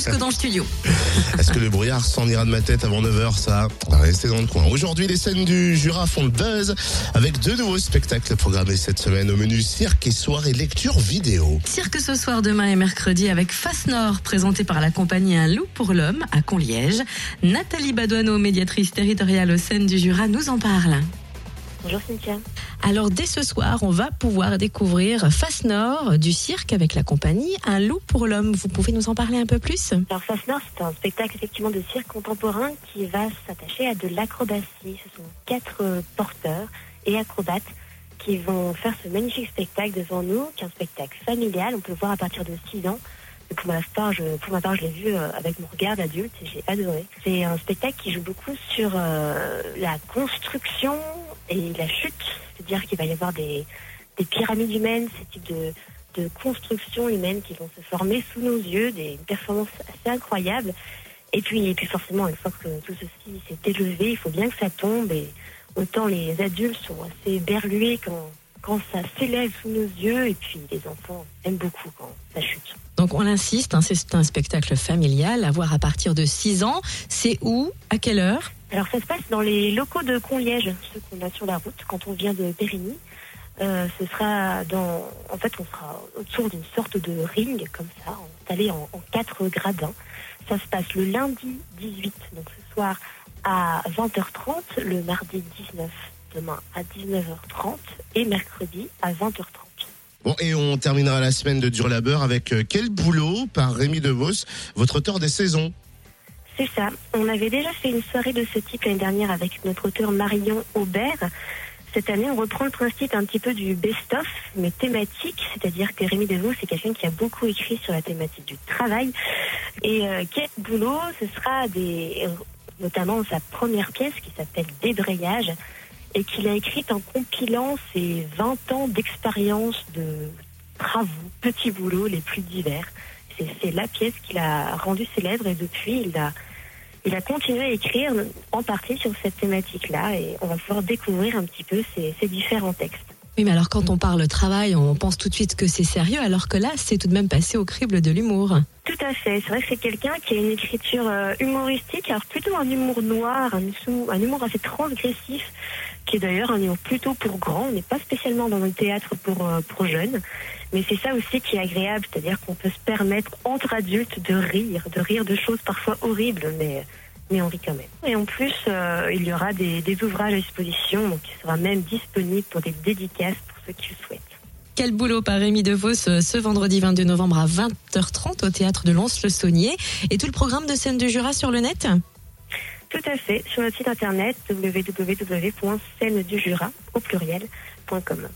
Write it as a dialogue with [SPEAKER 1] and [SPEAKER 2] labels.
[SPEAKER 1] Jusque dans le studio.
[SPEAKER 2] Est-ce que le brouillard s'en ira de ma tête avant 9h Ça, on va rester dans le coin. Aujourd'hui, les scènes du Jura font le buzz avec deux nouveaux spectacles programmés cette semaine au menu cirque et soirée lecture vidéo.
[SPEAKER 1] Cirque ce soir, demain et mercredi avec Face Nord, présenté par la compagnie Un loup pour l'homme à Conliège. Nathalie Badoineau, médiatrice territoriale aux scènes du Jura, nous en parle.
[SPEAKER 3] Bonjour Cynthia.
[SPEAKER 1] Alors dès ce soir, on va pouvoir découvrir Face Nord du cirque avec la compagnie Un loup pour l'homme. Vous pouvez nous en parler un peu plus
[SPEAKER 3] Alors Face Nord, c'est un spectacle effectivement de cirque contemporain qui va s'attacher à de l'acrobatie. Ce sont quatre euh, porteurs et acrobates qui vont faire ce magnifique spectacle devant nous, qui est un spectacle familial. On peut le voir à partir de 6 ans. Pour ma part, je, pour ma part, je l'ai vu euh, avec mon regard d'adulte et j'ai adoré. C'est un spectacle qui joue beaucoup sur euh, la construction et la chute. C'est-à-dire qu'il va y avoir des, des pyramides humaines, ce type de, de constructions humaines qui vont se former sous nos yeux, des performances assez incroyables. Et puis, et puis forcément, une fois que tout ceci s'est élevé, il faut bien que ça tombe. Et autant les adultes sont assez berlués quand, quand ça s'élève sous nos yeux, et puis les enfants aiment beaucoup quand ça chute.
[SPEAKER 1] Donc on l'insiste, hein, c'est un spectacle familial à voir à partir de 6 ans. C'est où À quelle heure?
[SPEAKER 3] Alors ça se passe dans les locaux de Conliège, ceux qu'on a sur la route quand on vient de Périgny. Euh, ce sera dans, en fait, on sera autour d'une sorte de ring comme ça, installé en, quatre gradins. Ça se passe le lundi 18, donc ce soir à 20h30, le mardi 19, demain à 19h30 et mercredi à 20h30.
[SPEAKER 2] Bon, et on terminera la semaine de dur labeur avec euh, Quel boulot par Rémi DeVos, votre auteur des saisons.
[SPEAKER 3] C'est ça. On avait déjà fait une soirée de ce type l'année dernière avec notre auteur Marion Aubert. Cette année, on reprend le principe un petit peu du best-of, mais thématique, c'est-à-dire que Rémi Devaux, c'est quelqu'un qui a beaucoup écrit sur la thématique du travail. Et euh, quel boulot, ce sera des, notamment sa première pièce qui s'appelle Débrayage, et qu'il a écrite en compilant ses 20 ans d'expérience de travaux, petits boulots les plus divers. C'est la pièce qu'il a rendue célèbre et depuis, il a, il a continué à écrire en partie sur cette thématique-là et on va pouvoir découvrir un petit peu ces, différents textes.
[SPEAKER 1] Oui, mais alors quand on parle travail, on pense tout de suite que c'est sérieux, alors que là, c'est tout de même passé au crible de l'humour.
[SPEAKER 3] Tout à fait. C'est vrai que c'est quelqu'un qui a une écriture euh, humoristique, alors plutôt un humour noir, un, sou- un humour assez transgressif, qui est d'ailleurs un humour plutôt pour grands. On n'est pas spécialement dans le théâtre pour, euh, pour jeunes. Mais c'est ça aussi qui est agréable, c'est-à-dire qu'on peut se permettre entre adultes de rire, de rire de choses parfois horribles, mais, mais on rit quand même. Et en plus, euh, il y aura des, des ouvrages à disposition, donc il sera même disponible pour des dédicaces pour ceux qui le souhaitent.
[SPEAKER 1] Quel boulot par Rémi DeVos ce ce vendredi 22 novembre à 20h30 au théâtre de Lons-le-Saunier. Et tout le programme de scène du Jura sur le net
[SPEAKER 3] Tout à fait, sur notre site internet www.scène du Jura au pluriel.com.